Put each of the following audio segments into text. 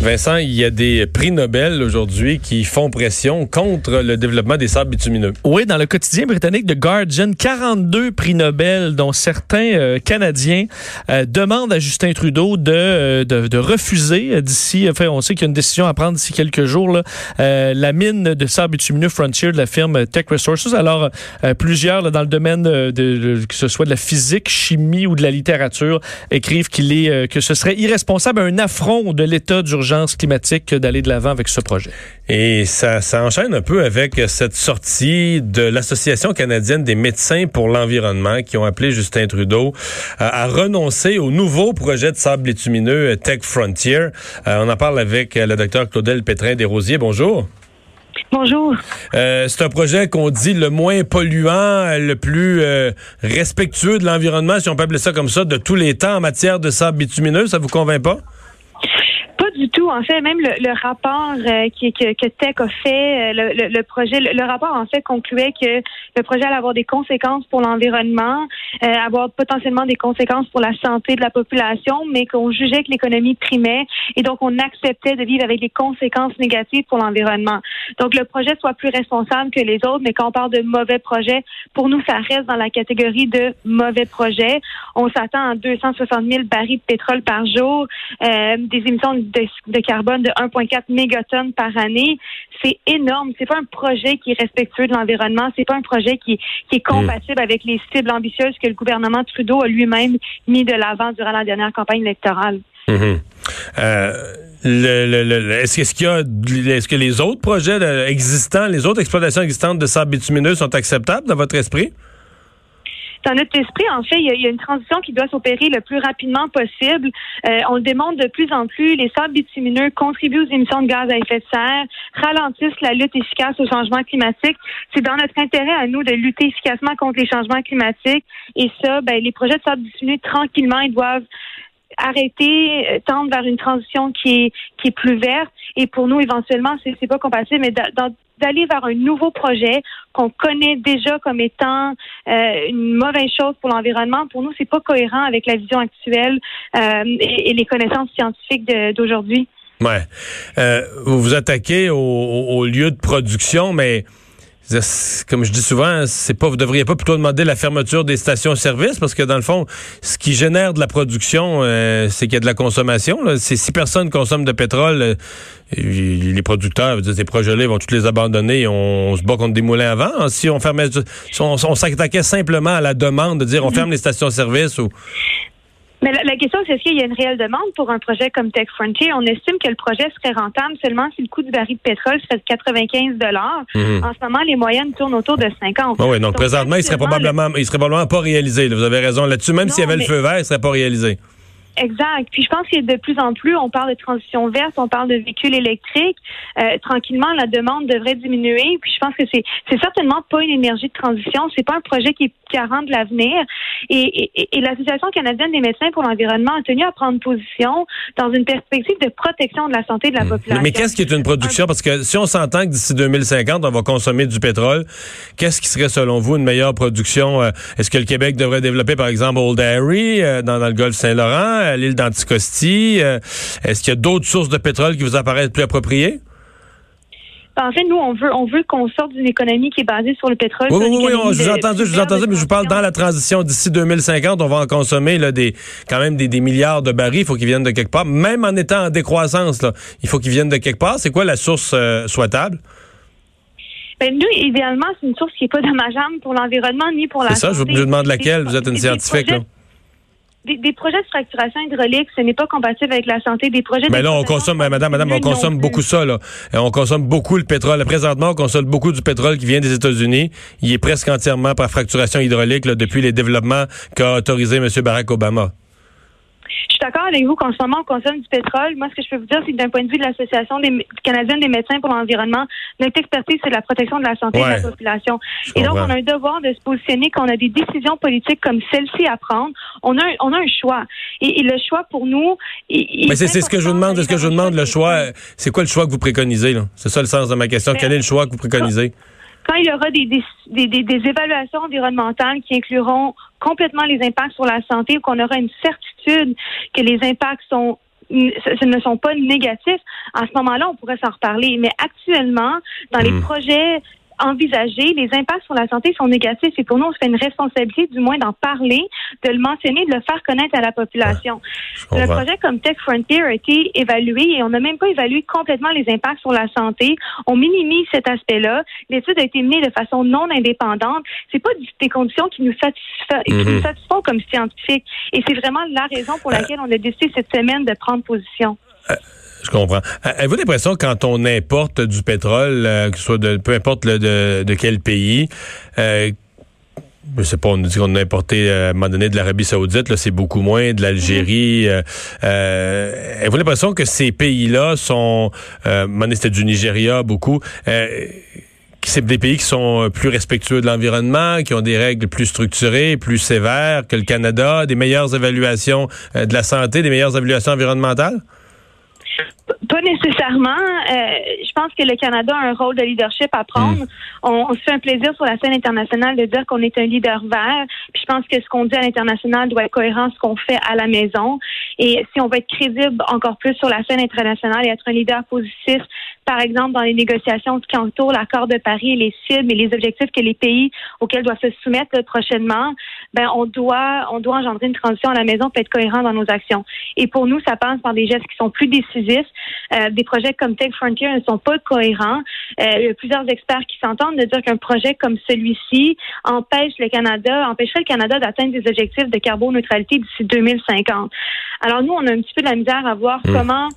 Vincent, il y a des prix Nobel aujourd'hui qui font pression contre le développement des sables bitumineux. Oui, dans le quotidien britannique The Guardian, 42 prix Nobel, dont certains euh, Canadiens euh, demandent à Justin Trudeau de, euh, de, refuser d'ici, enfin, on sait qu'il y a une décision à prendre d'ici quelques jours, la mine de sable bitumineux Frontier de la firme Tech Resources. Alors, plusieurs dans le domaine de, que ce soit de la physique, chimie ou de la littérature, écrivent qu'il est que ce serait irresponsable, un affront de l'État d'urgence climatique d'aller de l'avant avec ce projet. Et ça, ça enchaîne un peu avec cette sortie de l'Association canadienne des médecins pour l'environnement qui ont appelé Justin Trudeau à, renoncer au nouveau projet de sable bitumineux Tech Frontier. Euh, on en parle avec le docteur Claudel Pétrin-Desrosiers. Bonjour. Bonjour. Euh, c'est un projet qu'on dit le moins polluant, le plus euh, respectueux de l'environnement, si on peut appeler ça comme ça, de tous les temps en matière de sable bitumineux. Ça vous convainc pas? En fait, même le, rapport euh, qui, que, que, Tech a fait, euh, le, le, projet, le, rapport en fait concluait que le projet allait avoir des conséquences pour l'environnement, euh, avoir potentiellement des conséquences pour la santé de la population, mais qu'on jugeait que l'économie primait et donc on acceptait de vivre avec des conséquences négatives pour l'environnement. Donc le projet soit plus responsable que les autres, mais quand on parle de mauvais projets, pour nous ça reste dans la catégorie de mauvais projets. On s'attend à 260 000 barils de pétrole par jour, des émissions de de, carbone de 1,4 mégatonnes par année. C'est énorme. C'est pas un projet qui est respectueux de l'environnement. C'est pas un projet qui, est compatible avec les cibles ambitieuses que le gouvernement Trudeau a lui-même mis de l'avant durant la dernière campagne électorale. Euh, est-ce qu'il y a, est-ce que les autres projets existants, les autres exploitations existantes de sable bitumineux sont acceptables dans votre esprit? dans notre esprit, en fait, il y a, une transition qui doit s'opérer le plus rapidement possible. Euh, on le démontre de plus en plus. Les sables bitumineux contribuent aux émissions de gaz à effet de serre, ralentissent la lutte efficace au changement climatique. C'est dans notre intérêt à nous de lutter efficacement contre les changements climatiques. Et ça, ben, les projets de sable bitumineux, tranquillement, ils doivent arrêter, euh, tendre vers une transition qui est qui est plus verte. Et pour nous, éventuellement, c'est c'est pas compatible, mais d'aller vers un nouveau projet qu'on connaît déjà comme étant euh, une mauvaise chose pour l'environnement, pour nous, c'est pas cohérent avec la vision actuelle euh, et, les connaissances scientifiques d'aujourd'hui. Ouais. vous vous attaquez au, au lieu de production, mais comme je dis souvent, c'est pas, vous devriez pas plutôt demander la fermeture des stations-service parce que dans le fond, ce qui génère de la production, euh, c'est qu'il y a de la consommation. Si personne consomme de pétrole, euh, les producteurs, ces projets-là, vont tous les abandonner. On, se bat contre des moulins avant. Si on fermait, si on, on s'attaquait simplement à la demande de dire on ferme les stations-service ou mais la, question, c'est est-ce qu'il y a une réelle demande pour un projet comme Tech Frontier? On estime que le projet serait rentable seulement si le coût du baril de pétrole serait de 95 dollars. Mhm. En ce moment, les moyennes tournent autour de 50. Ah oui, donc, présentement, il serait probablement, il serait probablement pas réalisé. Vous avez raison là-dessus. Même s'il y avait le feu vert, il serait pas réalisé. Exact. Puis je pense que de plus en plus, on parle de transition verte, on parle de véhicules électriques. Euh, tranquillement, la demande devrait diminuer. Puis je pense que c'est c'est certainement pas une énergie de transition. C'est pas un projet qui est garant de l'avenir. Et, et, et l'Association canadienne des médecins pour l'environnement a tenu à prendre position dans une perspective de protection de la santé de la hmm. population. Mais qu'est-ce qui est une production? Parce que si on s'entend que d'ici 2050, on va consommer du pétrole, qu'est-ce qui serait selon vous une meilleure production? Euh, Est-ce que le Québec devrait développer, par exemple, Old Harry euh, dans, dans le Golfe Saint-Laurent? À l'île d'Anticosti? Euh, est-ce qu'il y a d'autres sources de pétrole qui vous apparaissent plus appropriées? Ben, en fait, nous, on veut, on veut qu'on sorte d'une économie qui est basée sur le pétrole. Oui, oui, oui, je vous ai entendu, je vous entendu, mais je vous parle dans la transition d'ici 2050, on va en consommer là, des, quand même des, milliards de barils. Il faut qu'ils viennent de quelque part. Même en étant en décroissance, là, il faut qu'ils viennent de quelque part. C'est quoi la source euh, souhaitable? Ben, nous, idéalement, c'est une source qui n'est pas dommageable pour l'environnement ni pour la C'est ça, je vous demande laquelle. Vous êtes une scientifique, là. Des, des, projets de fracturation hydraulique, ce n'est pas compatible avec la santé des projets. Mais là, on consomme, madame, madame, on consomme beaucoup ça, là. On consomme beaucoup le pétrole. Présentement, on consomme beaucoup du pétrole qui vient des États-Unis. Il est presque entièrement par fracturation hydraulique, là, depuis les développements qu'a autorisé M. Barack Obama. Je suis d'accord avec vous qu'en ce moment, on consomme du pétrole. Moi, ce que je peux vous dire, c'est que d'un point de vue de l'Association canadienne des médecins pour l'environnement, notre expertise, c'est la protection de la santé de la population. Et donc, on a un devoir de se positionner quand on a des décisions politiques comme celle-ci à prendre. On a un, on a un choix. Et, le choix pour nous. Mais c'est ce que je vous demande. C'est ce que je vous demande. Le choix, c'est quoi le choix que vous préconisez? C'est ça le sens de ma question. Quel est le choix que vous préconisez? quand il y aura des, des, des, des, évaluations environnementales qui incluront complètement les impacts sur la santé ou qu'on aura une certitude que les impacts sont ce ne sont pas négatifs, à ce moment-là, on pourrait s'en reparler. Mais actuellement, dans les hmm. projets envisager. Les impacts sur la santé sont négatifs et pour nous, on se fait une responsabilité du moins d'en parler, de le mentionner, de le faire connaître à la population. le projet comme Tech Frontier a été évalué et on n'a même pas évalué complètement les impacts sur la santé. On minimise cet aspect-là. L'étude a été menée de façon non indépendante. C'est pas des conditions qui nous, mhm. satisfont comme scientifiques. Et c'est vraiment la raison pour laquelle on a décidé cette semaine de prendre position. Euh, je comprends. Avez-vous l'impression quand on importe du pétrole, euh, que ce soit de peu importe le, de, de, quel pays, euh, je sais pas, on dit qu'on a importé euh, à un moment donné de l'Arabie Saoudite, là c'est beaucoup moins, de l'Algérie. Euh, euh, avez-vous l'impression que ces pays-là sont, euh, c'était du Nigeria beaucoup. Euh, c'est des pays qui sont plus respectueux de l'environnement, qui ont des règles plus structurées, plus sévères que le Canada, des meilleures évaluations de la santé, des meilleures évaluations environnementales? Pas nécessairement. Euh, je pense que le Canada a un rôle de leadership à prendre. Hmm. On, se fait un plaisir sur la scène internationale de dire qu'on est un leader vert. Puis je pense que ce qu'on dit à l'international doit être cohérent ce qu'on fait à la maison. Et si on veut être crédible encore plus sur la scène internationale et être un leader positif, par exemple dans les négociations qui entourent l'accord de Paris et les cibles et les objectifs que les pays auxquels doivent se soumettre prochainement, ben on doit on doit engendrer une transition à la maison pour être cohérent dans nos actions. Et pour nous, ça passe par des gestes qui sont plus décisifs. Euh, des projets comme Tech Frontier ne sont pas cohérents. Euh, il y a plusieurs experts qui s'entendent de dire qu'un projet comme celui-ci empêche le Canada, empêcherait le Canada d'atteindre des objectifs de carboneutralité d'ici 2050. Alors nous, on a un petit peu de la misère à voir mmh. comment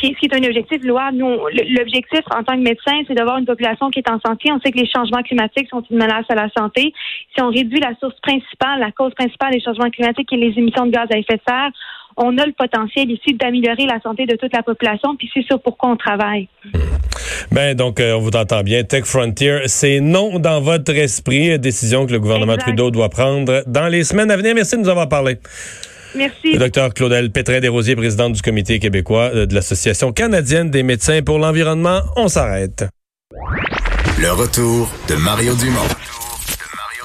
ce qui, est, un objectif louable. Nous, l'objectif en tant que médecin, c'est d'avoir une population qui est en santé. On sait que les changements climatiques sont une menace à la santé. Si on réduit la source principale, la cause principale des changements climatiques et les émissions de gaz à effet de serre, on a le potentiel ici d'améliorer la santé de toute la population, puis c'est sur pourquoi on travaille. Ben donc, euh, on vous entend bien. Tech Frontier, c'est non dans votre esprit, décision que le gouvernement Trudeau doit prendre dans les semaines à venir. Merci de nous avoir parlé. Merci. Le docteur Claudel Pétrin-Desrosiers, présidente du comité québécois euh, de l'Association canadienne des médecins pour l'environnement. On s'arrête. Le retour de Mario Dumont.